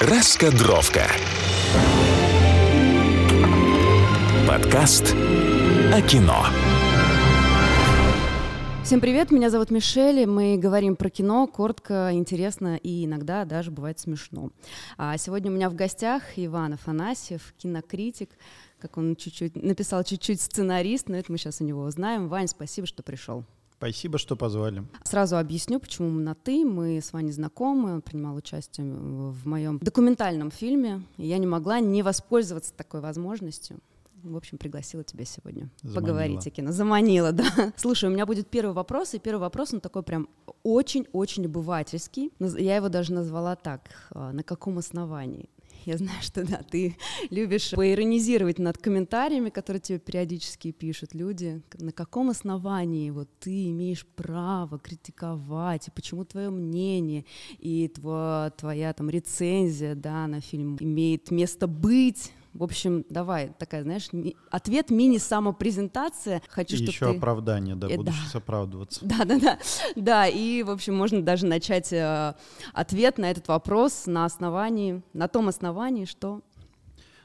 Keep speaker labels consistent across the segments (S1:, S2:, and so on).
S1: Раскадровка. Подкаст о кино.
S2: Всем привет, меня зовут Мишель, мы говорим про кино коротко, интересно и иногда даже бывает смешно. А сегодня у меня в гостях Иван Афанасьев, кинокритик, как он чуть-чуть написал чуть-чуть сценарист, но это мы сейчас у него узнаем. Вань, спасибо, что пришел.
S3: Спасибо, что позвали.
S2: Сразу объясню, почему мы на «ты». Мы с Ваней знакомы, он принимал участие в моем документальном фильме, и я не могла не воспользоваться такой возможностью. В общем, пригласила тебя сегодня Заманила. поговорить о кино. Заманила, да. Слушай, у меня будет первый вопрос, и первый вопрос, он такой прям очень-очень обывательский. Я его даже назвала так. А, на каком основании? Я знаю, что да, ты любишь поиронизировать над комментариями, которые тебе периодически пишут люди. На каком основании вот ты имеешь право критиковать, и почему твое мнение? И твоя, твоя там рецензия да, на фильм имеет место быть в общем, давай, такая, знаешь, ми- ответ мини-самопрезентация.
S3: Хочу, и еще ты... оправдание, да, э, буду да. оправдываться.
S2: Да, да, да. Да, и, в общем, можно даже начать э, ответ на этот вопрос на основании, на том основании, что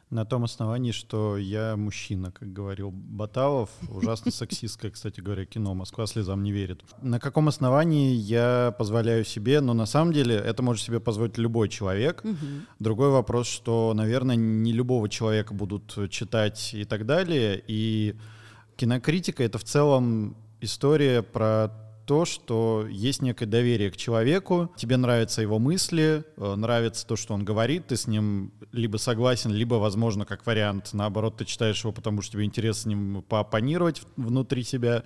S3: на том основании, что я мужчина, как говорил Баталов. Ужасно сексистское, кстати говоря, кино. Москва слезам не верит. На каком основании я позволяю себе, но на самом деле это может себе позволить любой человек. Угу. Другой вопрос, что, наверное, не любого человека будут читать и так далее. И кинокритика — это в целом история про то, что есть некое доверие к человеку, тебе нравятся его мысли, э, нравится то, что он говорит, ты с ним либо согласен, либо, возможно, как вариант, наоборот, ты читаешь его, потому что тебе интересно с ним поопонировать внутри себя.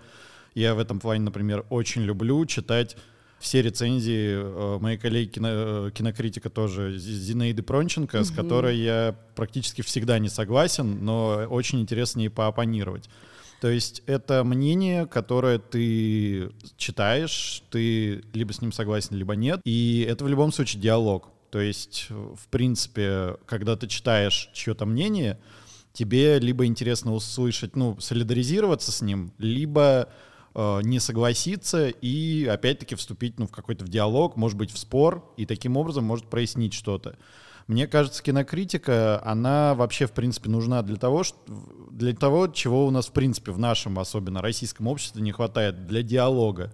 S3: Я в этом плане, например, очень люблю читать все рецензии э, моей коллеги кино, э, кинокритика тоже Зинаиды Пронченко, угу. с которой я практически всегда не согласен, но очень интересно ей поопонировать. То есть это мнение, которое ты читаешь, ты либо с ним согласен, либо нет. И это в любом случае диалог. То есть, в принципе, когда ты читаешь чье-то мнение, тебе либо интересно услышать, ну, солидаризироваться с ним, либо э, не согласиться и опять-таки вступить ну, в какой-то в диалог, может быть, в спор, и таким образом может прояснить что-то. Мне кажется, кинокритика, она вообще, в принципе, нужна для того, что, для того, чего у нас, в принципе, в нашем, особенно российском обществе не хватает, для диалога.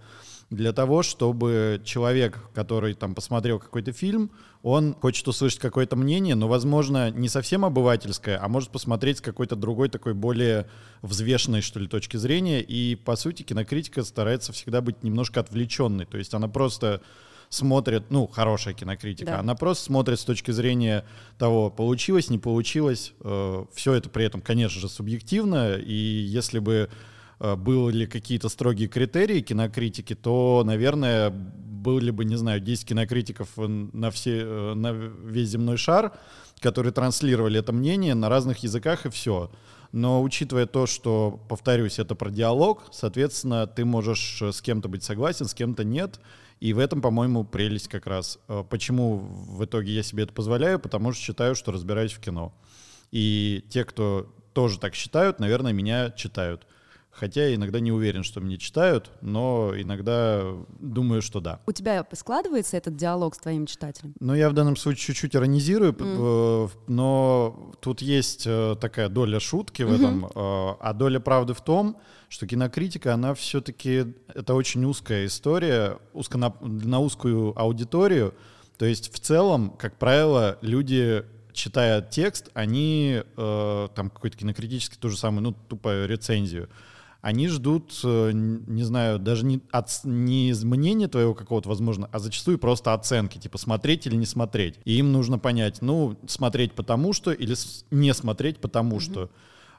S3: Для того, чтобы человек, который там посмотрел какой-то фильм, он хочет услышать какое-то мнение, но, возможно, не совсем обывательское, а может посмотреть с какой-то другой такой более взвешенной, что ли, точки зрения. И, по сути, кинокритика старается всегда быть немножко отвлеченной. То есть она просто смотрит, ну, хорошая кинокритика, да. она просто смотрит с точки зрения того, получилось, не получилось. Э, все это при этом, конечно же, субъективно, и если бы э, были какие-то строгие критерии кинокритики, то, наверное, были бы, не знаю, 10 кинокритиков на, все, э, на весь земной шар, которые транслировали это мнение на разных языках, и все. Но учитывая то, что, повторюсь, это про диалог, соответственно, ты можешь с кем-то быть согласен, с кем-то нет, и в этом, по-моему, прелесть как раз. Э, почему в итоге я себе это позволяю? Потому что считаю, что разбираюсь в кино. И те, кто тоже так считают, наверное, меня читают. Хотя я иногда не уверен, что мне читают, но иногда думаю, что да.
S2: У тебя складывается этот диалог с твоим читателем?
S3: Ну, я в данном случае чуть-чуть иронизирую, mm. но тут есть э, такая доля шутки в этом, mm-hmm. а доля правды в том, что кинокритика, она все-таки, это очень узкая история, узко на, на узкую аудиторию. То есть в целом, как правило, люди читая текст, они э, там какой-то кинокритический, то же самое, ну, тупо рецензию, они ждут, э, не знаю, даже не, от, не из мнения твоего какого-то, возможно, а зачастую просто оценки, типа смотреть или не смотреть. И им нужно понять, ну, смотреть потому что или не смотреть потому mm-hmm. что.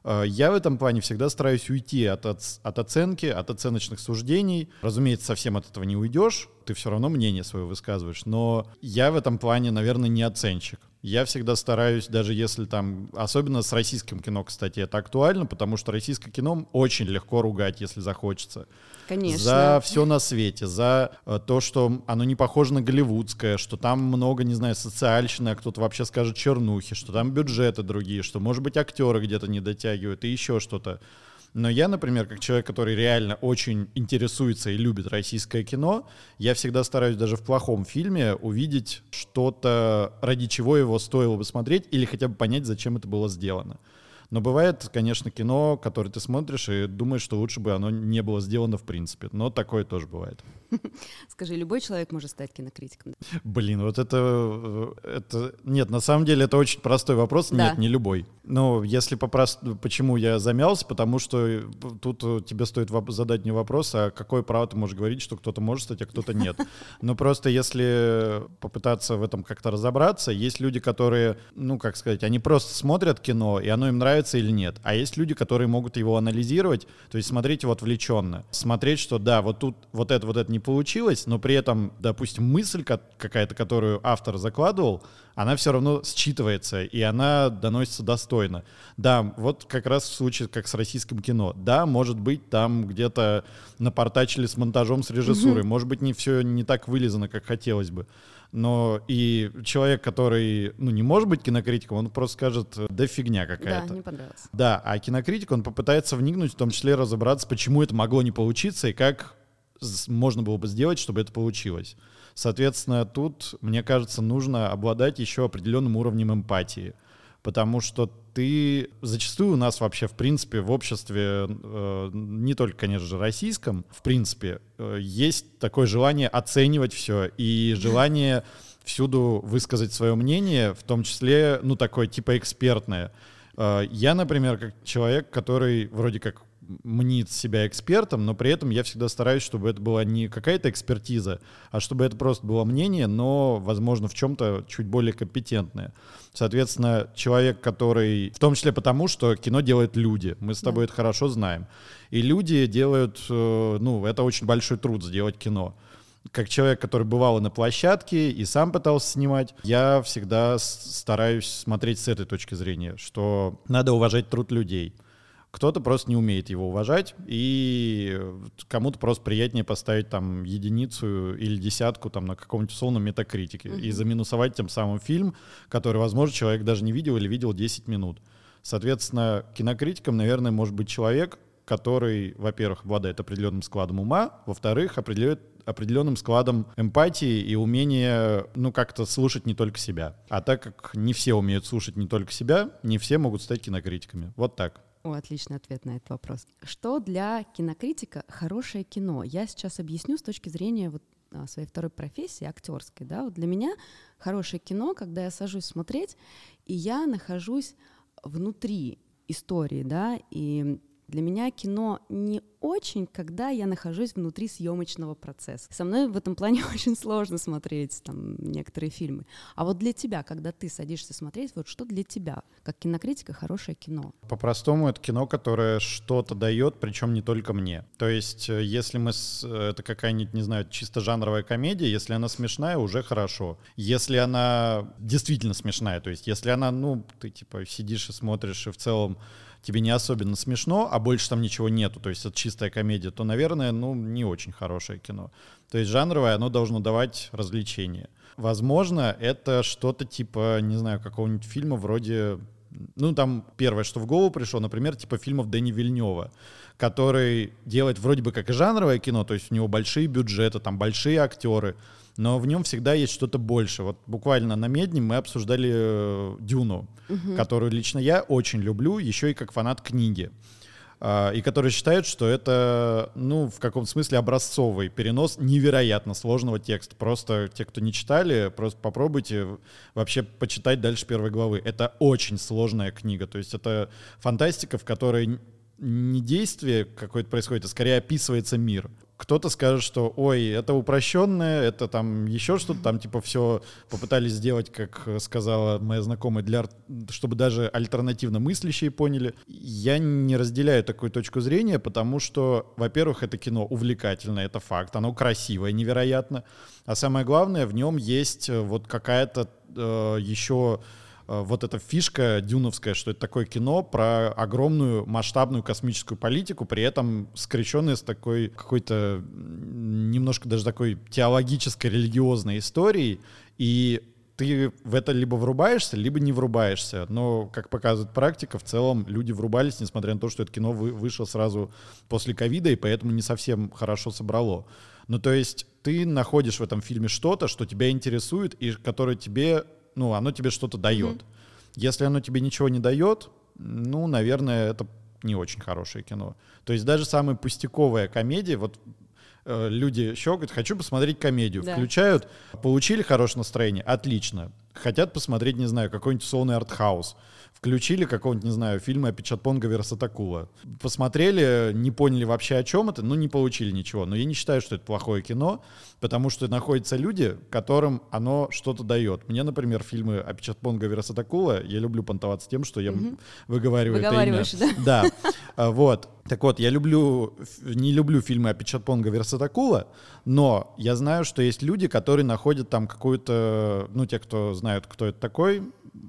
S3: Э, я в этом плане всегда стараюсь уйти от, от, от оценки, от оценочных суждений. Разумеется, совсем от этого не уйдешь, ты все равно мнение свое высказываешь. Но я в этом плане, наверное, не оценщик. Я всегда стараюсь, даже если там, особенно с российским кино, кстати, это актуально, потому что российское кино очень легко ругать, если захочется.
S2: Конечно.
S3: За все на свете, за э, то, что оно не похоже на голливудское, что там много, не знаю, социальщины, а кто-то вообще скажет чернухи, что там бюджеты другие, что, может быть, актеры где-то не дотягивают и еще что-то. Но я, например, как человек, который реально очень интересуется и любит российское кино, я всегда стараюсь даже в плохом фильме увидеть что-то, ради чего его стоило бы смотреть, или хотя бы понять, зачем это было сделано. Но бывает, конечно, кино, которое ты смотришь и думаешь, что лучше бы оно не было сделано в принципе. Но такое тоже бывает.
S2: Скажи, любой человек может стать кинокритиком?
S3: Блин, вот это, это... Нет, на самом деле это очень простой вопрос. Да. Нет, не любой. Но если попрост... Почему я замялся? Потому что тут тебе стоит задать мне вопрос, а какое право ты можешь говорить, что кто-то может стать, а кто-то нет. Но просто если попытаться в этом как-то разобраться, есть люди, которые, ну, как сказать, они просто смотрят кино, и оно им нравится нравится или нет. А есть люди, которые могут его анализировать, то есть смотреть его отвлеченно. Смотреть, что да, вот тут вот это вот это не получилось, но при этом, допустим, мысль какая-то, которую автор закладывал, она все равно считывается, и она доносится достойно. Да, вот как раз в случае, как с российским кино. Да, может быть, там где-то напортачили с монтажом, с режиссурой. Может быть, не все не так вылезано, как хотелось бы но и человек, который, ну, не может быть кинокритиком, он просто скажет, да фигня какая-то.
S2: Да, не понравилось.
S3: Да, а кинокритик, он попытается вникнуть, в том числе разобраться, почему это могло не получиться и как можно было бы сделать, чтобы это получилось. Соответственно, тут, мне кажется, нужно обладать еще определенным уровнем эмпатии потому что ты зачастую у нас вообще, в принципе, в обществе, э, не только, конечно же, российском, в принципе, э, есть такое желание оценивать все и желание всюду высказать свое мнение, в том числе, ну, такое типа экспертное. Э, я, например, как человек, который вроде как мнит себя экспертом, но при этом я всегда стараюсь, чтобы это была не какая-то экспертиза, а чтобы это просто было мнение, но, возможно, в чем-то чуть более компетентное. Соответственно, человек, который... В том числе потому, что кино делают люди. Мы с тобой да. это хорошо знаем. И люди делают... Э, ну, это очень большой труд сделать кино как человек, который бывал на площадке и сам пытался снимать, я всегда стараюсь смотреть с этой точки зрения, что надо уважать труд людей. Кто-то просто не умеет его уважать, и кому-то просто приятнее поставить там единицу или десятку там на каком-нибудь условном метакритике mm-hmm. и заминусовать тем самым фильм, который, возможно, человек даже не видел или видел 10 минут. Соответственно, кинокритиком, наверное, может быть человек, который, во-первых, обладает определенным складом ума, во-вторых, определяет определенным складом эмпатии и умения, ну, как-то слушать не только себя. А так как не все умеют слушать не только себя, не все могут стать кинокритиками. Вот так.
S2: О, отличный ответ на этот вопрос. Что для кинокритика хорошее кино? Я сейчас объясню с точки зрения вот а, своей второй профессии, актерской. Да? Вот для меня хорошее кино, когда я сажусь смотреть, и я нахожусь внутри истории, да, и для меня кино не очень, когда я нахожусь внутри съемочного процесса. Со мной в этом плане очень сложно смотреть там некоторые фильмы. А вот для тебя, когда ты садишься смотреть, вот что для тебя, как кинокритика, хорошее кино?
S3: По-простому это кино, которое что-то дает, причем не только мне. То есть, э, если мы с, э, это какая-нибудь, не знаю, чисто жанровая комедия, если она смешная, уже хорошо. Если она действительно смешная, то есть, если она, ну, ты типа сидишь и смотришь и в целом тебе не особенно смешно, а больше там ничего нету, то есть это чистая комедия, то, наверное, ну, не очень хорошее кино. То есть жанровое, оно должно давать развлечение. Возможно, это что-то типа, не знаю, какого-нибудь фильма вроде ну, там первое, что в голову пришло, например, типа фильмов Дэни Вильнева, который делает вроде бы как и жанровое кино, то есть у него большие бюджеты, там большие актеры, но в нем всегда есть что-то больше. Вот буквально на Медне мы обсуждали э, Дюну, угу. которую лично я очень люблю, еще и как фанат книги. Uh, и которые считают, что это, ну, в каком-то смысле образцовый перенос невероятно сложного текста. Просто те, кто не читали, просто попробуйте вообще почитать дальше первой главы. Это очень сложная книга. То есть это фантастика, в которой не действие какое-то происходит, а скорее описывается мир кто-то скажет, что ой, это упрощенное, это там еще что-то, там типа все попытались сделать, как сказала моя знакомая, для, чтобы даже альтернативно мыслящие поняли. Я не разделяю такую точку зрения, потому что, во-первых, это кино увлекательное, это факт, оно красивое, невероятно, а самое главное, в нем есть э, вот какая-то э, еще вот эта фишка дюновская, что это такое кино про огромную масштабную космическую политику, при этом скрещенное с такой какой-то немножко даже такой теологической, религиозной историей. И ты в это либо врубаешься, либо не врубаешься. Но, как показывает практика, в целом люди врубались, несмотря на то, что это кино вы, вышло сразу после ковида, и поэтому не совсем хорошо собрало. Ну, то есть ты находишь в этом фильме что-то, что тебя интересует, и которое тебе, ну, оно тебе что-то дает. Mm-hmm. Если оно тебе ничего не дает, ну, наверное, это не очень хорошее кино. То есть даже самая пустяковая комедия, вот Э, люди щелкают, хочу посмотреть комедию, да. включают, получили хорошее настроение, отлично. Хотят посмотреть, не знаю, какой-нибудь сонный артхаус. Включили какого-нибудь, не знаю, фильма о Пичатпонга Версатакула. Посмотрели, не поняли вообще о чем это, ну не получили ничего. Но я не считаю, что это плохое кино, потому что находятся люди, которым оно что-то дает. Мне, например, фильмы о Пичатпонга Версатакула, я люблю понтоваться тем, что я угу. выговариваю это имя. Да. да. А, вот. Так вот, я люблю, не люблю фильмы о Пичатпонга Версатакула, но я знаю, что есть люди, которые находят там какую-то, ну, те, кто знают, кто это такой,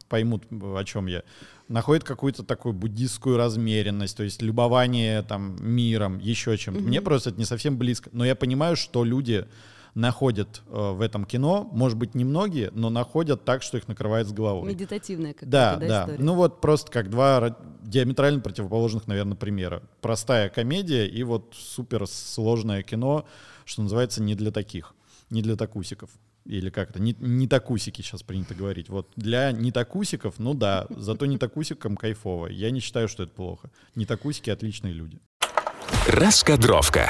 S3: поймут, о чем я, находят какую-то такую буддистскую размеренность, то есть любование там миром, еще чем-то. Mm-hmm. Мне просто это не совсем близко. Но я понимаю, что люди находят э, в этом кино, может быть, немногие, но находят так, что их накрывает с головой.
S2: Медитативная какая-то
S3: да, да, да. История. Ну вот просто как два диаметрально противоположных, наверное, примера. Простая комедия и вот супер сложное кино, что называется, не для таких, не для такусиков или как это, не, не такусики сейчас принято говорить. Вот для не такусиков, ну да, зато не такусикам кайфово. Я не считаю, что это плохо. Не такусики отличные люди.
S1: Раскадровка.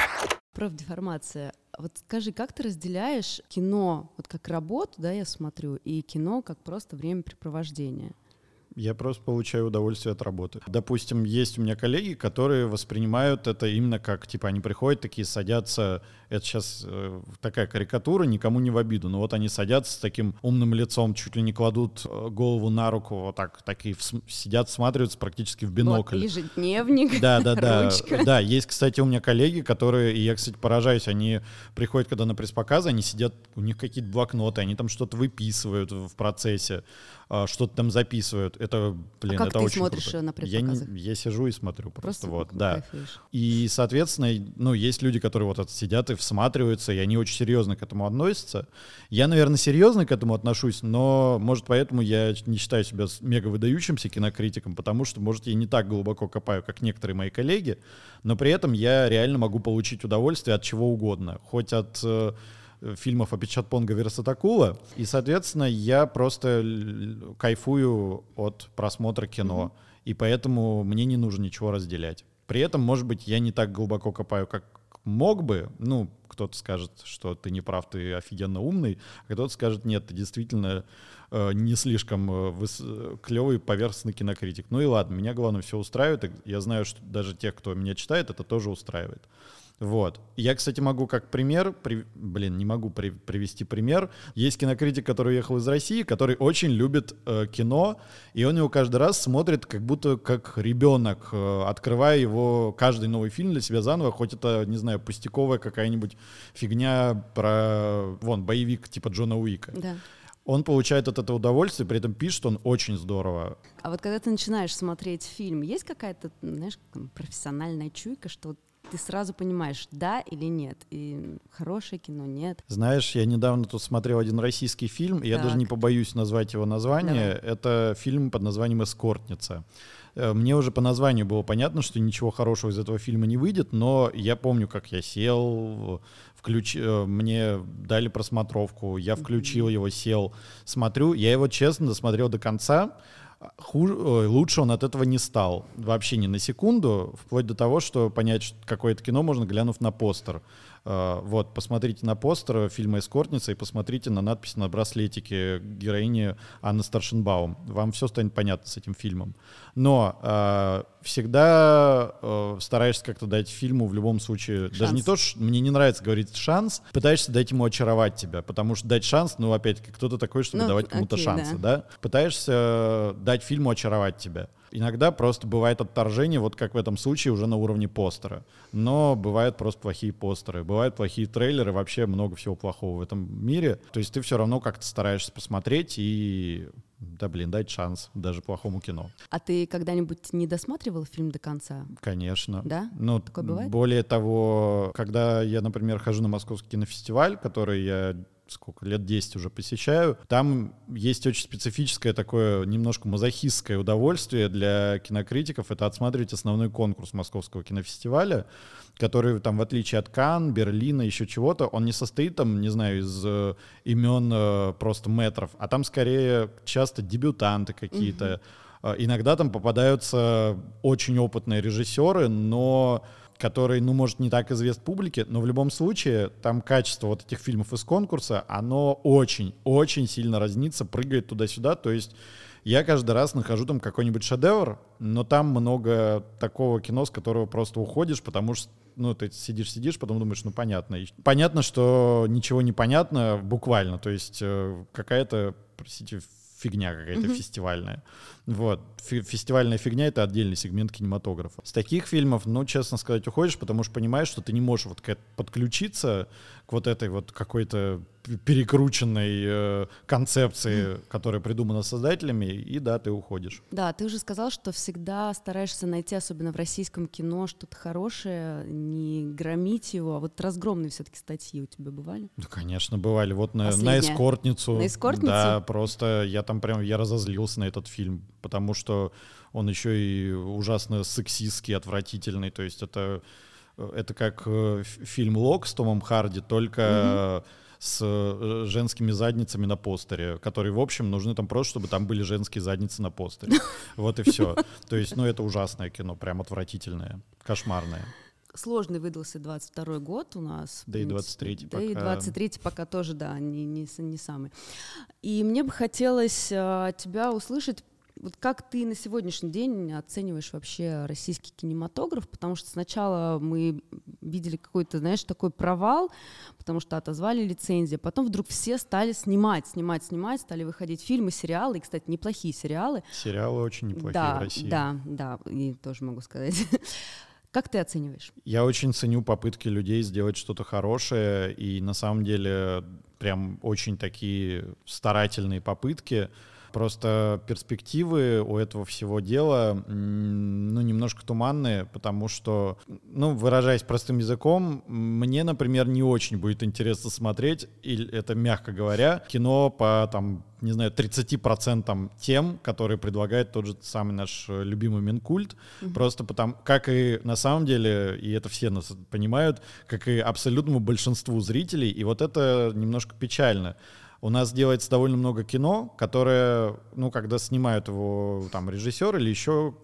S2: Профдеформация. Вот скажи, как ты разделяешь кино вот как работу, да, я смотрю, и кино как просто времяпрепровождение?
S3: Я просто получаю удовольствие от работы. Допустим, есть у меня коллеги, которые воспринимают это именно как, типа, они приходят такие, садятся, это сейчас э, такая карикатура, никому не в обиду, но вот они садятся с таким умным лицом, чуть ли не кладут э, голову на руку, вот так, такие сидят, смотрятся практически в бинокль. Вот
S2: ежедневник,
S3: Да, да, да. Ручка. Да, есть, кстати, у меня коллеги, которые, и я, кстати, поражаюсь, они приходят, когда на пресс-показы, они сидят, у них какие-то блокноты, они там что-то выписывают в процессе. А, что-то там записывают. Это, блин, а как
S2: это
S3: ты очень
S2: смотришь
S3: круто.
S2: на
S3: я, не, я сижу и смотрю просто, просто вот, да. И, соответственно, ну, есть люди, которые вот это сидят и всматриваются, и они очень серьезно к этому относятся. Я, наверное, серьезно к этому отношусь, но, может, поэтому я не считаю себя мега выдающимся кинокритиком, потому что, может, я не так глубоко копаю, как некоторые мои коллеги, но при этом я реально могу получить удовольствие от чего угодно. Хоть от э, фильмов о Пичатпонга Версатакула. И, соответственно, я просто кайфую от просмотра кино. Mm-hmm. И поэтому мне не нужно ничего разделять. При этом, может быть, я не так глубоко копаю, как мог бы. Ну, кто-то скажет, что ты не прав, ты офигенно умный, а кто-то скажет, нет, ты действительно э, не слишком э, выс- клевый поверхностный кинокритик. Ну и ладно, меня главное все устраивает. Я знаю, что даже тех, кто меня читает, это тоже устраивает. Вот. Я, кстати, могу как пример, при, блин, не могу при, привести пример. Есть кинокритик, который уехал из России, который очень любит э, кино, и он его каждый раз смотрит как будто как ребенок, э, открывая его каждый новый фильм для себя заново, хоть это, не знаю, пустяковая какая-нибудь фигня про, вон, боевик типа Джона Уика.
S2: Да
S3: он получает от этого удовольствие, при этом пишет он очень здорово.
S2: А вот когда ты начинаешь смотреть фильм, есть какая-то, знаешь, профессиональная чуйка, что ты сразу понимаешь, да или нет. И хорошее кино, нет.
S3: Знаешь, я недавно тут смотрел один российский фильм, и я даже не побоюсь назвать его название. Давай. Это фильм под названием «Эскортница». Э, мне уже по названию было понятно, что ничего хорошего из этого фильма не выйдет, но я помню, как я сел, включ... Э, мне дали просмотровку, я включил его, сел, смотрю. Я его честно досмотрел до конца хуже, лучше он от этого не стал. Вообще ни на секунду, вплоть до того, что понять какое-то кино можно, глянув на постер. А, вот, посмотрите на постер фильма «Эскортница» и посмотрите на надпись на браслетике героини Анны Старшенбаум. Вам все станет понятно с этим фильмом. Но э, всегда э, стараешься как-то дать фильму в любом случае, шанс. даже не то, что мне не нравится говорить шанс, пытаешься дать ему очаровать тебя, потому что дать шанс, ну, опять-таки, кто-то такой, чтобы ну, давать кому-то окей, шансы, да. да? Пытаешься дать фильму очаровать тебя. Иногда просто бывает отторжение, вот как в этом случае, уже на уровне постера. Но бывают просто плохие постеры, бывают плохие трейлеры, вообще много всего плохого в этом мире. То есть ты все равно как-то стараешься посмотреть и да, блин, дать шанс даже плохому кино.
S2: А ты когда-нибудь не досматривал фильм до конца?
S3: Конечно.
S2: Да?
S3: Ну,
S2: Такое бывает?
S3: Более того, когда я, например, хожу на Московский кинофестиваль, который я сколько, лет 10 уже посещаю. Там есть очень специфическое такое немножко мазохистское удовольствие для кинокритиков. Это отсматривать основной конкурс Московского кинофестиваля, который там, в отличие от Кан, Берлина, еще чего-то, он не состоит там, не знаю, из э, имен э, просто метров, а там скорее часто дебютанты какие-то. Э, иногда там попадаются очень опытные режиссеры, но который, ну, может, не так известен публике, но в любом случае там качество вот этих фильмов из конкурса, оно очень-очень сильно разнится, прыгает туда-сюда, то есть я каждый раз нахожу там какой-нибудь шедевр, но там много такого кино, с которого просто уходишь, потому что ну, ты сидишь-сидишь, потом думаешь, ну, понятно. И понятно, что ничего не понятно буквально, то есть э, какая-то, простите, фигня какая-то mm-hmm. фестивальная. Вот. фестивальная фигня — это отдельный сегмент кинематографа. С таких фильмов, ну, честно сказать, уходишь, потому что понимаешь, что ты не можешь вот подключиться к вот этой вот какой-то перекрученной э, концепции, которая придумана создателями, и да, ты уходишь.
S2: Да, ты уже сказал, что всегда стараешься найти, особенно в российском кино, что-то хорошее, не громить его, а вот разгромные все-таки статьи у тебя бывали?
S3: Да, конечно, бывали. Вот на, на эскортницу.
S2: На эскортницу?
S3: Да, просто я там прям, я разозлился на этот фильм, потому что он еще и ужасно сексистский, отвратительный, то есть это это как э, фильм Лок с Томом Харди, только угу с э, женскими задницами на постере, которые, в общем, нужны там просто, чтобы там были женские задницы на постере. Вот и все. То есть, ну, это ужасное кино, прям отвратительное, кошмарное.
S2: Сложный выдался 22 год у нас.
S3: Да и 23
S2: да пока. и 23 пока тоже, да, не, не, не самый. И мне бы хотелось а, тебя услышать вот как ты на сегодняшний день оцениваешь вообще российский кинематограф? Потому что сначала мы видели какой-то, знаешь, такой провал, потому что отозвали лицензии, потом вдруг все стали снимать, снимать, снимать, стали выходить фильмы, сериалы, и, кстати, неплохие сериалы.
S3: Сериалы очень неплохие
S2: да,
S3: в России.
S2: Да, да, и тоже могу сказать. Как ты оцениваешь?
S3: Я очень ценю попытки людей сделать что-то хорошее, и на самом деле прям очень такие старательные попытки. Просто перспективы у этого всего дела, ну, немножко туманные, потому что, ну, выражаясь простым языком, мне, например, не очень будет интересно смотреть, и это мягко говоря, кино по, там, не знаю, 30% тем, которые предлагает тот же самый наш любимый Минкульт. Mm-hmm. Просто потому, как и на самом деле, и это все нас понимают, как и абсолютному большинству зрителей, и вот это немножко печально у нас делается довольно много кино, которое, ну, когда снимают его там режиссер или еще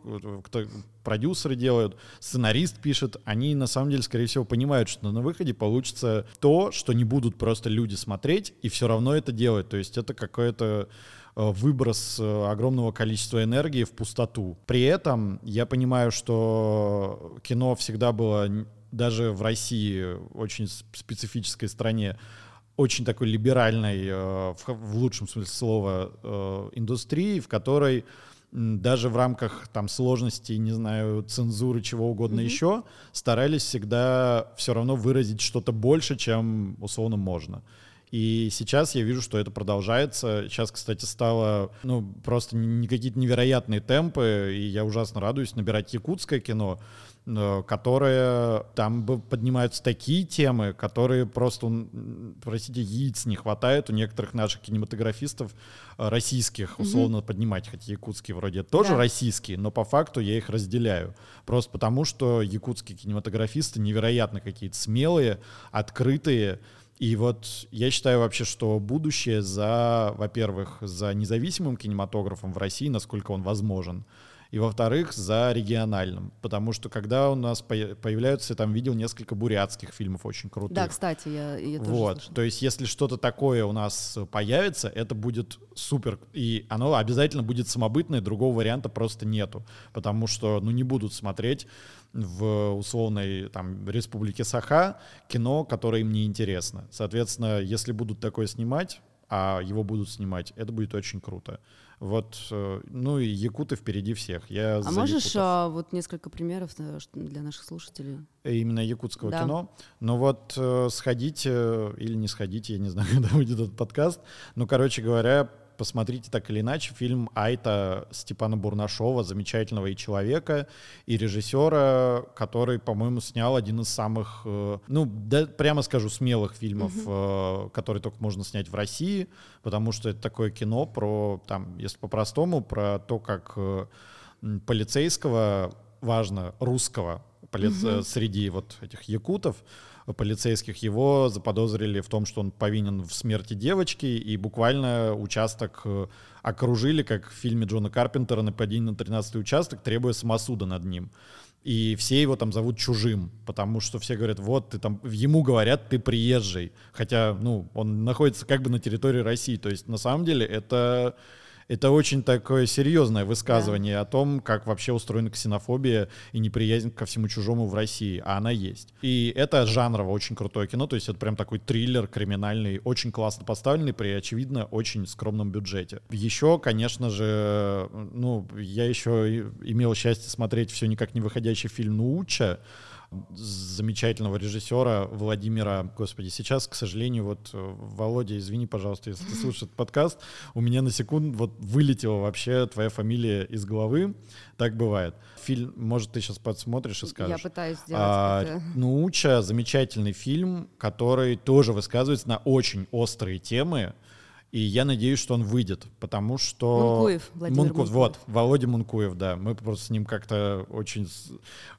S3: кто продюсеры делают, сценарист пишет, они на самом деле, скорее всего, понимают, что на выходе получится то, что не будут просто люди смотреть и все равно это делать. То есть это какое-то э, выброс э, огромного количества энергии в пустоту. При этом я понимаю, что кино всегда было даже в России, очень специфической стране, очень такой либеральной, э, в, лучшем смысле слова, э, индустрии, в которой даже в рамках там сложностей, не знаю, цензуры, чего угодно mm-hmm. еще, старались всегда все равно выразить что-то больше, чем условно можно. И сейчас я вижу, что это продолжается. Сейчас, кстати, стало, ну, просто не какие-то невероятные темпы, и я ужасно радуюсь набирать якутское кино, которые там поднимаются такие темы, которые просто, простите, яиц не хватает у некоторых наших кинематографистов э, российских, условно, mm-hmm. поднимать, хотя якутские вроде тоже да. российские, но по факту я их разделяю. Просто потому, что якутские кинематографисты невероятно какие-то смелые, открытые, и вот я считаю вообще, что будущее за, во-первых, за независимым кинематографом в России, насколько он возможен, и, во-вторых, за региональным. Потому что когда у нас появляются, я там видел несколько бурятских фильмов очень крутых.
S2: Да, кстати, я, я тоже
S3: Вот,
S2: слышала.
S3: то есть если что-то такое у нас появится, это будет супер. И оно обязательно будет самобытное, другого варианта просто нету. Потому что, ну, не будут смотреть в условной там республике Саха кино, которое им не интересно. Соответственно, если будут такое снимать, а его будут снимать, это будет очень круто. Вот, э, ну и якуты впереди всех. Я
S2: а можешь а, вот несколько примеров э, для наших слушателей?
S3: Э, именно якутского да. кино. Но вот сходите или не сходите, я не знаю, когда выйдет этот подкаст. Ну, короче говоря, посмотрите так или иначе фильм Айта Степана Бурнашова, замечательного и человека, и режиссера, который, по-моему, снял один из самых, э, ну, да, прямо скажу, смелых фильмов, угу. которые только можно снять в России, потому что это такое кино про, там, если по-простому, про то, как э, полицейского, важно, русского, поли... угу. среди вот этих якутов, полицейских, его заподозрили в том, что он повинен в смерти девочки, и буквально участок э, окружили, как в фильме Джона Карпентера «Нападение на 13-й участок», требуя самосуда над ним. И все его там зовут чужим, потому что все говорят, вот ты там, ему говорят, ты приезжий. Хотя, ну, он находится как бы на территории России. То есть, на самом деле, это это очень такое серьезное высказывание да. о том, как вообще устроена ксенофобия и неприязнь ко всему чужому в России, а она есть. И это жанрово очень крутое кино, то есть это прям такой триллер криминальный, очень классно поставленный при, очевидно, очень скромном бюджете. Еще, конечно же, ну, я еще имел счастье смотреть все никак не выходящий фильм «Науча», замечательного режиссера Владимира. Господи, сейчас, к сожалению, вот, э, Володя, извини, пожалуйста, если ты слушаешь этот подкаст, у меня на секунду вот вылетела вообще твоя фамилия из головы. Так бывает. Фильм, может, ты сейчас подсмотришь и скажешь.
S2: Я пытаюсь сделать а, это.
S3: Науча — замечательный фильм, который тоже высказывается на очень острые темы, и я надеюсь, что он выйдет, потому что...
S2: Мункуев, Владимир Мунку... Мункуев.
S3: Вот, Володя Мункуев, да. Мы просто с ним как-то очень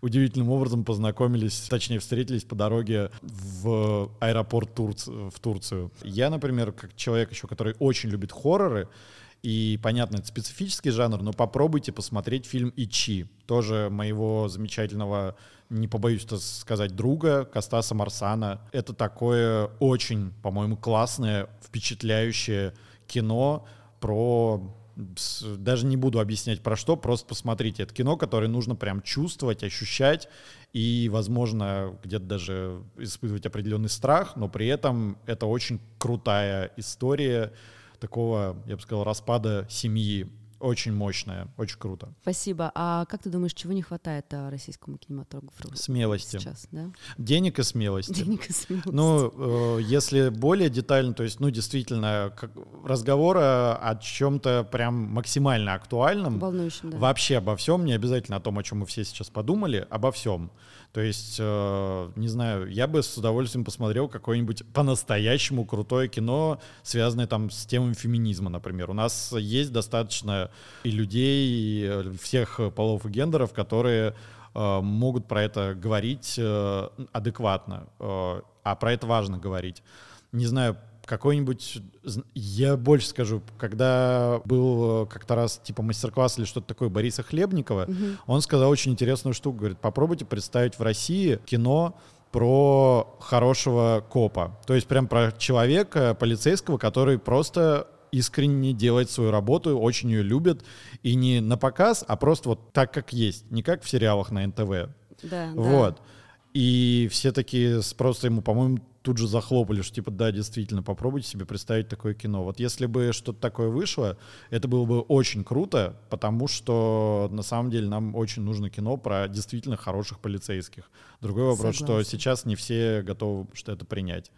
S3: удивительным образом познакомились, точнее, встретились по дороге в аэропорт Турц... в Турцию. Я, например, как человек еще, который очень любит хорроры, и, понятно, это специфический жанр, но попробуйте посмотреть фильм «Ичи», тоже моего замечательного не побоюсь это сказать, друга Костаса Марсана. Это такое очень, по-моему, классное, впечатляющее кино про даже не буду объяснять про что, просто посмотрите. Это кино, которое нужно прям чувствовать, ощущать и, возможно, где-то даже испытывать определенный страх, но при этом это очень крутая история такого, я бы сказал, распада семьи очень мощная, очень круто.
S2: Спасибо. А как ты думаешь, чего не хватает а, российскому кинематографу
S3: смелости.
S2: сейчас, да?
S3: Денег и смелости.
S2: Денег и смелости.
S3: Ну, э, если более детально, то есть, ну, действительно, как, разговора о чем-то прям максимально актуальном.
S2: Волнующем, да.
S3: Вообще обо всем, не обязательно о том, о чем мы все сейчас подумали, обо всем. То есть, э, не знаю, я бы с удовольствием посмотрел какое-нибудь по-настоящему крутое кино, связанное там с темой феминизма, например. У нас есть достаточно и людей и э, всех полов и гендеров, которые э, могут про это говорить адекватно, а про это важно говорить. Не знаю, какой-нибудь, я больше скажу, когда был э, как-то раз типа мастер-класс или что-то такое Бориса Хлебникова, угу. он сказал очень интересную штуку, говорит, попробуйте представить в России кино про хорошего копа, то есть прям про человека полицейского, который просто искренне делает свою работу, очень ее любит, и не на показ, а просто вот так, как есть, не как в сериалах на НТВ.
S2: Да,
S3: вот.
S2: Да.
S3: И все такие просто ему, по-моему, тут же захлопали, что типа, да, действительно, попробуйте себе представить такое кино. Вот если бы что-то такое вышло, это было бы очень круто, потому что на самом деле нам очень нужно кино про действительно хороших полицейских. Другой вопрос, Согласна. что сейчас не все готовы что это принять.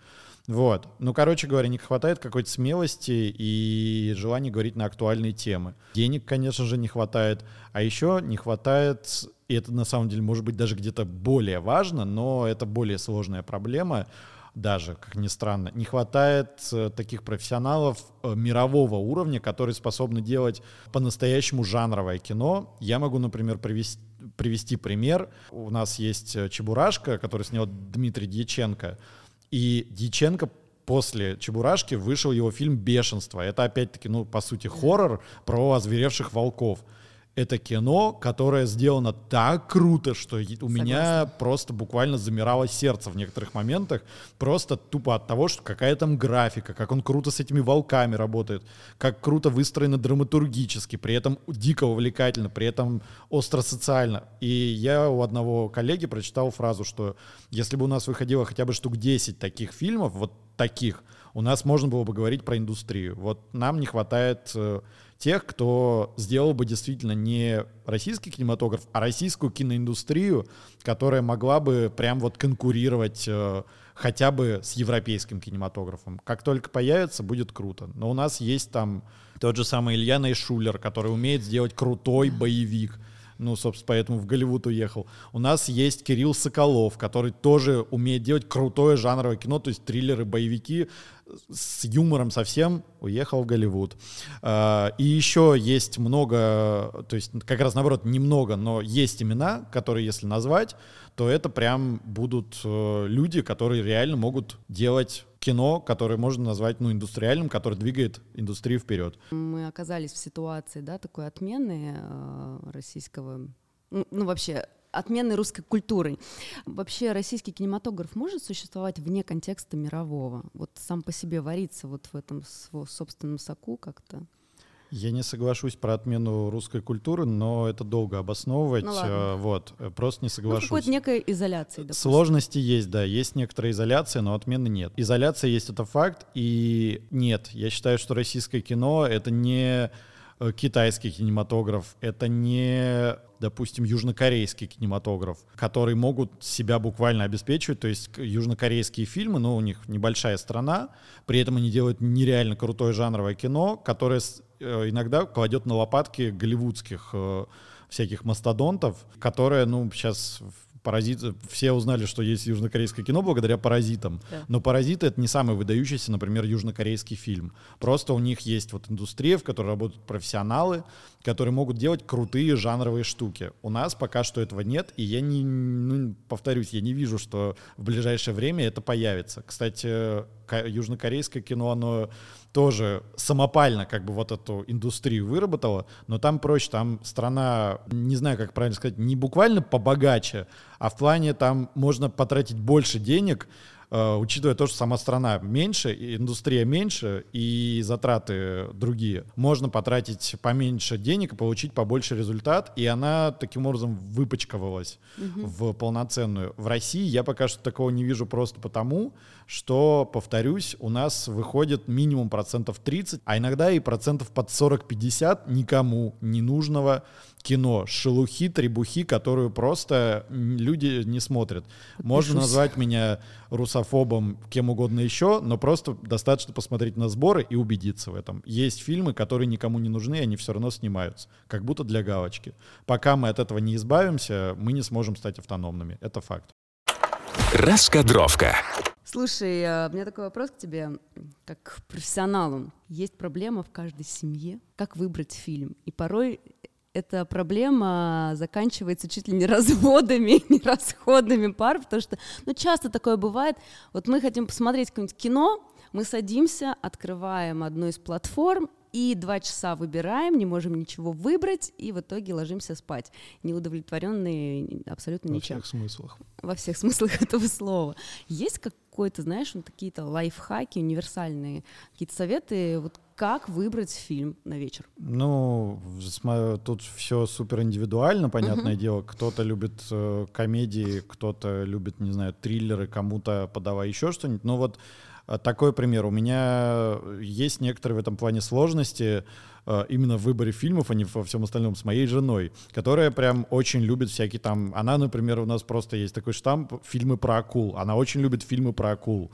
S3: Вот. Ну, короче говоря, не хватает какой-то смелости и желания говорить на актуальные темы. Денег, конечно же, не хватает. А еще не хватает, и это на самом деле может быть даже где-то более важно, но это более сложная проблема, даже, как ни странно, не хватает э, таких профессионалов э, мирового уровня, которые способны делать по-настоящему жанровое кино. Я могу, например, привести, привести пример. У нас есть э, Чебурашка, который снял Дмитрий Дьяченко. И Дьяченко после Чебурашки вышел его фильм «Бешенство». Это опять-таки, ну, по сути, хоррор про озверевших волков это кино, которое сделано так круто, что у Согласна. меня просто буквально замирало сердце в некоторых моментах, просто тупо от того, что какая там графика, как он круто с этими волками работает, как круто выстроено драматургически, при этом дико увлекательно, при этом остро социально. И я у одного коллеги прочитал фразу, что если бы у нас выходило хотя бы штук 10 таких фильмов, вот таких, у нас можно было бы говорить про индустрию. Вот нам не хватает э, тех, кто сделал бы действительно не российский кинематограф, а российскую киноиндустрию, которая могла бы прям вот конкурировать э, хотя бы с европейским кинематографом. Как только появится, будет круто. Но у нас есть там тот же самый Илья Найшулер, который умеет сделать крутой боевик. Ну, собственно, поэтому в Голливуд уехал. У нас есть Кирилл Соколов, который тоже умеет делать крутое жанровое кино, то есть триллеры, боевики с юмором совсем уехал в Голливуд. А, и еще есть много, то есть как раз наоборот, немного, но есть имена, которые, если назвать, то это прям будут э, люди, которые реально могут делать кино, которое можно назвать ну, индустриальным, которое двигает индустрию вперед.
S2: Мы оказались в ситуации да, такой отмены э, российского, ну, ну вообще отмены русской культуры. Вообще российский кинематограф может существовать вне контекста мирового? Вот сам по себе вариться вот в этом собственном соку как-то?
S3: Я не соглашусь про отмену русской культуры, но это долго обосновывать. Ну, ладно. вот, э, просто не ну, соглашусь. Ну,
S2: какой-то некой изоляции, допустим.
S3: Сложности есть, да, есть некоторая изоляция, но отмены нет. Изоляция есть, это факт, и нет, я считаю, что российское кино — это не э, китайский кинематограф, это не, допустим, южнокорейский кинематограф, которые могут себя буквально обеспечивать. То есть южнокорейские фильмы, ну, у них небольшая страна, при этом они делают нереально крутое жанровое кино, которое Э, иногда кладет на лопатки голливудских э, всяких мастодонтов, которые, ну, сейчас паразиты, все узнали, что есть южнокорейское кино благодаря паразитам. Да. Но паразиты это не самый выдающийся, например, южнокорейский фильм. Просто у них есть вот индустрия, в которой работают профессионалы, которые могут делать крутые жанровые штуки. У нас пока что этого нет, и я не, ну, повторюсь, я не вижу, что в ближайшее время это появится. Кстати, южнокорейское кино, оно тоже самопально как бы вот эту индустрию выработала, но там проще, там страна, не знаю, как правильно сказать, не буквально побогаче, а в плане там можно потратить больше денег, учитывая то, что сама страна меньше, индустрия меньше и затраты другие, можно потратить поменьше денег и получить побольше результат, и она таким образом выпачкавалась угу. в полноценную. В России я пока что такого не вижу просто потому, что, повторюсь, у нас выходит минимум процентов 30, а иногда и процентов под 40-50 никому не нужного кино, шелухи, требухи, которую просто люди не смотрят. Можно назвать меня русофобом, кем угодно еще, но просто достаточно посмотреть на сборы и убедиться в этом. Есть фильмы, которые никому не нужны, они все равно снимаются, как будто для галочки. Пока мы от этого не избавимся, мы не сможем стать автономными. Это факт.
S1: Раскадровка.
S2: Слушай, а, у меня такой вопрос к тебе, как к профессионалу. Есть проблема в каждой семье, как выбрать фильм. И порой эта проблема заканчивается чуть ли не разводами, не расходами пар, потому что, ну, часто такое бывает. Вот мы хотим посмотреть какое-нибудь кино, мы садимся, открываем одну из платформ и два часа выбираем, не можем ничего выбрать, и в итоге ложимся спать, неудовлетворенные абсолютно ничем.
S3: Во всех смыслах.
S2: Во всех смыслах этого слова. Есть какой-то, знаешь, вот какие-то лайфхаки универсальные, какие-то советы, вот как выбрать фильм на вечер?
S3: Ну, тут все супер индивидуально, понятное uh-huh. дело. Кто-то любит э, комедии, кто-то любит, не знаю, триллеры, кому-то подавай еще что-нибудь. Но вот такой пример. У меня есть некоторые в этом плане сложности э, именно в выборе фильмов, а не во всем остальном, с моей женой, которая прям очень любит всякие там... Она, например, у нас просто есть такой штамп фильмы про акул. Она очень любит фильмы про акул.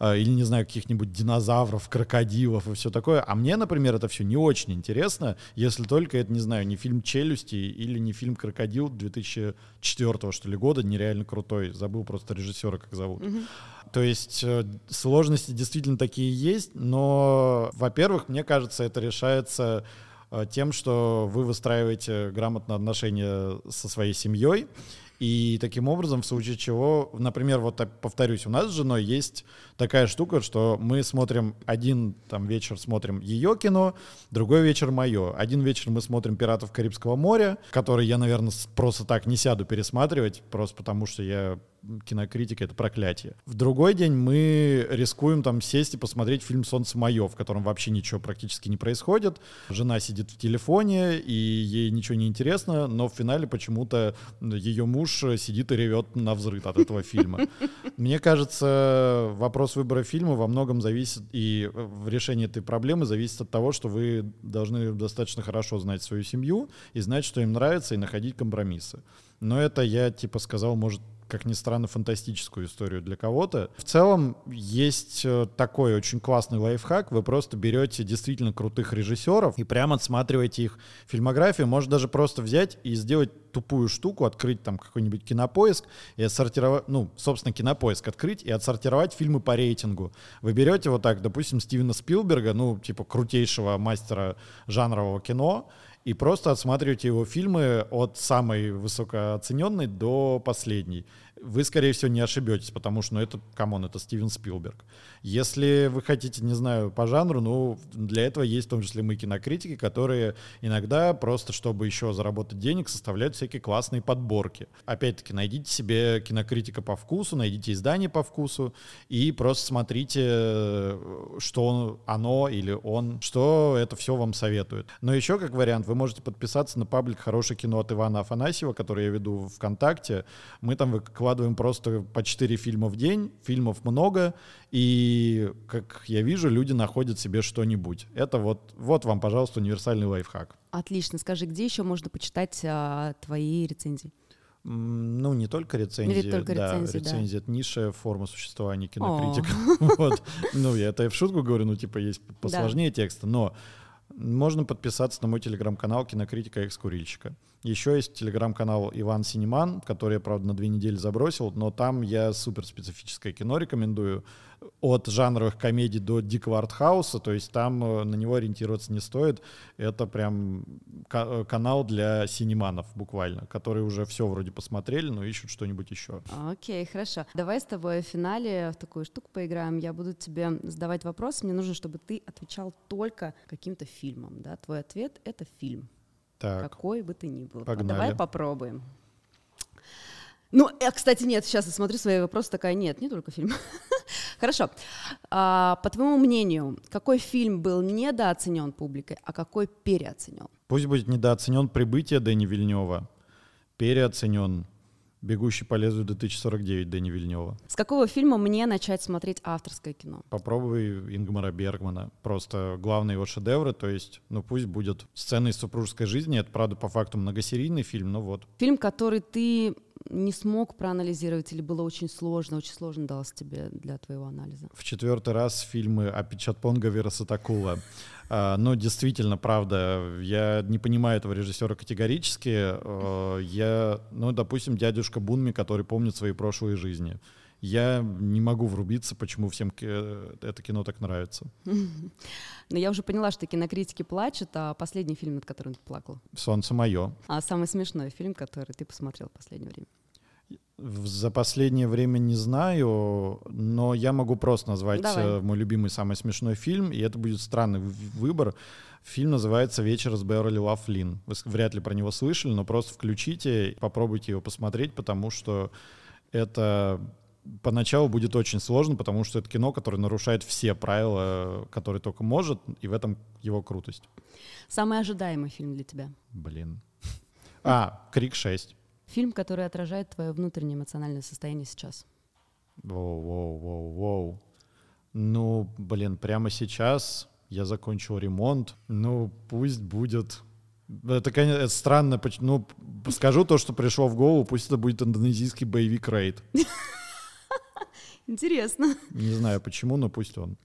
S3: Э, или, не знаю, каких-нибудь динозавров, крокодилов и все такое. А мне, например, это все не очень интересно, если только это, не знаю, не фильм «Челюсти» или не фильм «Крокодил» 2004 что ли года, нереально крутой. Забыл просто режиссера, как зовут. Mm-hmm. То есть э, сложности действительно такие есть, но, во-первых, мне кажется, это решается э, тем, что вы выстраиваете грамотно отношения со своей семьей, и таким образом, в случае чего, например, вот повторюсь, у нас с женой есть такая штука, что мы смотрим один там вечер смотрим ее кино, другой вечер мое. Один вечер мы смотрим «Пиратов Карибского моря», который я, наверное, просто так не сяду пересматривать, просто потому что я кинокритика — это проклятие. В другой день мы рискуем там сесть и посмотреть фильм «Солнце мое», в котором вообще ничего практически не происходит. Жена сидит в телефоне, и ей ничего не интересно, но в финале почему-то ее муж сидит и ревет на взрыв от этого фильма. Мне кажется, вопрос выбора фильма во многом зависит, и в решении этой проблемы зависит от того, что вы должны достаточно хорошо знать свою семью и знать, что им нравится, и находить компромиссы. Но это я, типа, сказал, может, как ни странно, фантастическую историю для кого-то. В целом есть э, такой очень классный лайфхак. Вы просто берете действительно крутых режиссеров и прямо отсматриваете их фильмографию. Может даже просто взять и сделать тупую штуку, открыть там какой-нибудь кинопоиск и отсортировать, ну, собственно, кинопоиск открыть и отсортировать фильмы по рейтингу. Вы берете вот так, допустим, Стивена Спилберга, ну, типа крутейшего мастера жанрового кино, и просто отсматриваете его фильмы от самой высокооцененной до последней вы, скорее всего, не ошибетесь, потому что, ну, это, come on, это Стивен Спилберг. Если вы хотите, не знаю, по жанру, ну, для этого есть в том числе мы кинокритики, которые иногда просто, чтобы еще заработать денег, составляют всякие классные подборки. Опять-таки, найдите себе кинокритика по вкусу, найдите издание по вкусу и просто смотрите, что оно или он, что это все вам советует. Но еще, как вариант, вы можете подписаться на паблик «Хорошее кино» от Ивана Афанасьева, который я веду ВКонтакте. Мы там выкладываем выкладываем просто по 4 фильма в день, фильмов много, и, как я вижу, люди находят себе что-нибудь. Это вот, вот вам, пожалуйста, универсальный лайфхак.
S2: Отлично. Скажи, где еще можно почитать а, твои рецензии?
S3: Ну, не только рецензии,
S2: не только
S3: да,
S2: рецензии,
S3: рецензии
S2: да.
S3: это низшая форма существования кинокритика. Вот. Ну, я это в шутку говорю, ну, типа, есть посложнее текста, но можно подписаться на мой телеграм-канал «Кинокритика экс-курильщика». Еще есть телеграм-канал Иван Синеман, который я, правда, на две недели забросил, но там я супер специфическое кино рекомендую. От жанровых комедий до дикого артхауса, то есть там э, на него ориентироваться не стоит. Это прям э, канал для синеманов буквально, которые уже все вроде посмотрели, но ищут что-нибудь еще.
S2: Окей, okay, хорошо. Давай с тобой в финале в такую штуку поиграем. Я буду тебе задавать вопросы. Мне нужно, чтобы ты отвечал только каким-то фильмом. Да? Твой ответ — это фильм.
S3: Так.
S2: Какой бы ты ни был.
S3: Погнали.
S2: Давай попробуем. Ну, я, кстати, нет, сейчас я смотрю свои вопросы, такая, нет, не только фильм. Хорошо. А, по твоему мнению, какой фильм был недооценен публикой, а какой переоценен?
S3: Пусть будет недооценен «Прибытие» Дэни Вильнева, переоценен «Бегущий по лезвию 2049» Дэни Вильнева.
S2: С какого фильма мне начать смотреть авторское кино?
S3: Попробуй Ингмара Бергмана. Просто главные его шедевры, то есть, ну пусть будет сцена из супружеской жизни. Это, правда, по факту многосерийный фильм, но вот.
S2: Фильм, который ты не смог проанализировать или было очень сложно, очень сложно далось тебе для твоего анализа?
S3: В четвертый раз фильмы о Пичатпонга Верасатакула. А, но действительно, правда, я не понимаю этого режиссера категорически. А, я, ну, допустим, дядюшка Бунми, который помнит свои прошлые жизни. Я не могу врубиться, почему всем это кино так нравится.
S2: Но я уже поняла, что кинокритики плачут, а последний фильм, над которым ты плакал?
S3: «Солнце мое».
S2: А самый смешной фильм, который ты посмотрел в последнее время?
S3: За последнее время не знаю, но я могу просто назвать
S2: Давай.
S3: Э, мой любимый самый смешной фильм, и это будет странный выбор. Фильм называется «Вечер с Беверли Лафлин». Вы вряд ли про него слышали, но просто включите, попробуйте его посмотреть, потому что это поначалу будет очень сложно, потому что это кино, которое нарушает все правила, которые только может, и в этом его крутость.
S2: Самый ожидаемый фильм для тебя?
S3: Блин. А, «Крик 6».
S2: Фильм, который отражает твое внутреннее эмоциональное состояние сейчас.
S3: Воу-воу-воу-воу. Ну, блин, прямо сейчас я закончил ремонт. Ну, пусть будет... Это, конечно, это странно. Ну, скажу то, что пришло в голову, пусть это будет индонезийский боевик «Рейд».
S2: Интересно.
S3: Не знаю почему, но пусть он.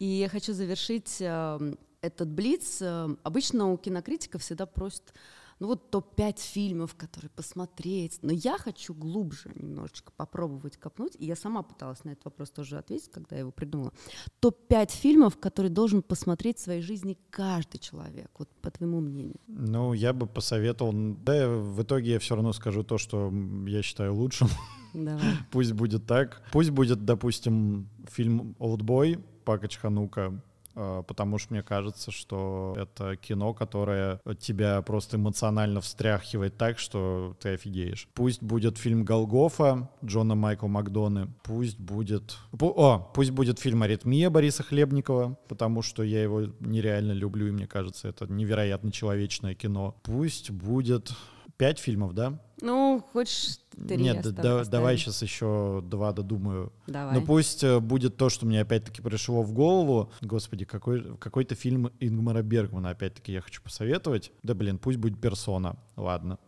S2: И я хочу завершить э, этот блиц. Э, обычно у кинокритиков всегда просят ну вот топ-5 фильмов, которые посмотреть. Но я хочу глубже немножечко попробовать копнуть. И я сама пыталась на этот вопрос тоже ответить, когда я его придумала. Топ-5 фильмов, которые должен посмотреть в своей жизни каждый человек, вот по твоему мнению.
S3: Ну, я бы посоветовал... Да, в итоге я все равно скажу то, что я считаю лучшим.
S2: Давай.
S3: Пусть будет так. Пусть будет, допустим, фильм «Олдбой» Пака Чханука, потому что мне кажется, что это кино, которое тебя просто эмоционально встряхивает так, что ты офигеешь. Пусть будет фильм «Голгофа» Джона Майкла Макдоны, пусть будет... О, пусть будет фильм «Аритмия» Бориса Хлебникова, потому что я его нереально люблю, и мне кажется, это невероятно человечное кино. Пусть будет пять фильмов, да?
S2: Ну, хочешь три
S3: Нет, да, давай сейчас еще два додумаю.
S2: Давай.
S3: Ну пусть э, будет то, что мне опять-таки пришло в голову. Господи, какой, какой-то фильм Ингмара Бергмана опять-таки я хочу посоветовать. Да блин, пусть будет «Персона». Ладно.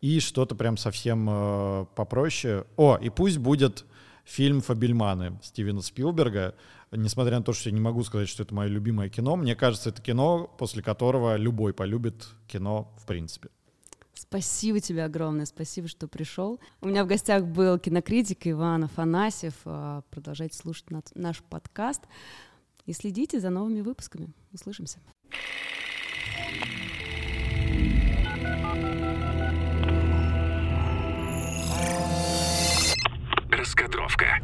S3: и что-то прям совсем э, попроще. О, и пусть будет фильм «Фабельманы» Стивена Спилберга. Несмотря на то, что я не могу сказать, что это мое любимое кино, мне кажется, это кино, после которого любой полюбит кино в принципе.
S2: Спасибо тебе огромное, спасибо, что пришел. У меня в гостях был кинокритик Иван Афанасьев. А, продолжайте слушать наш подкаст и следите за новыми выпусками. Услышимся.
S1: Раскадровка.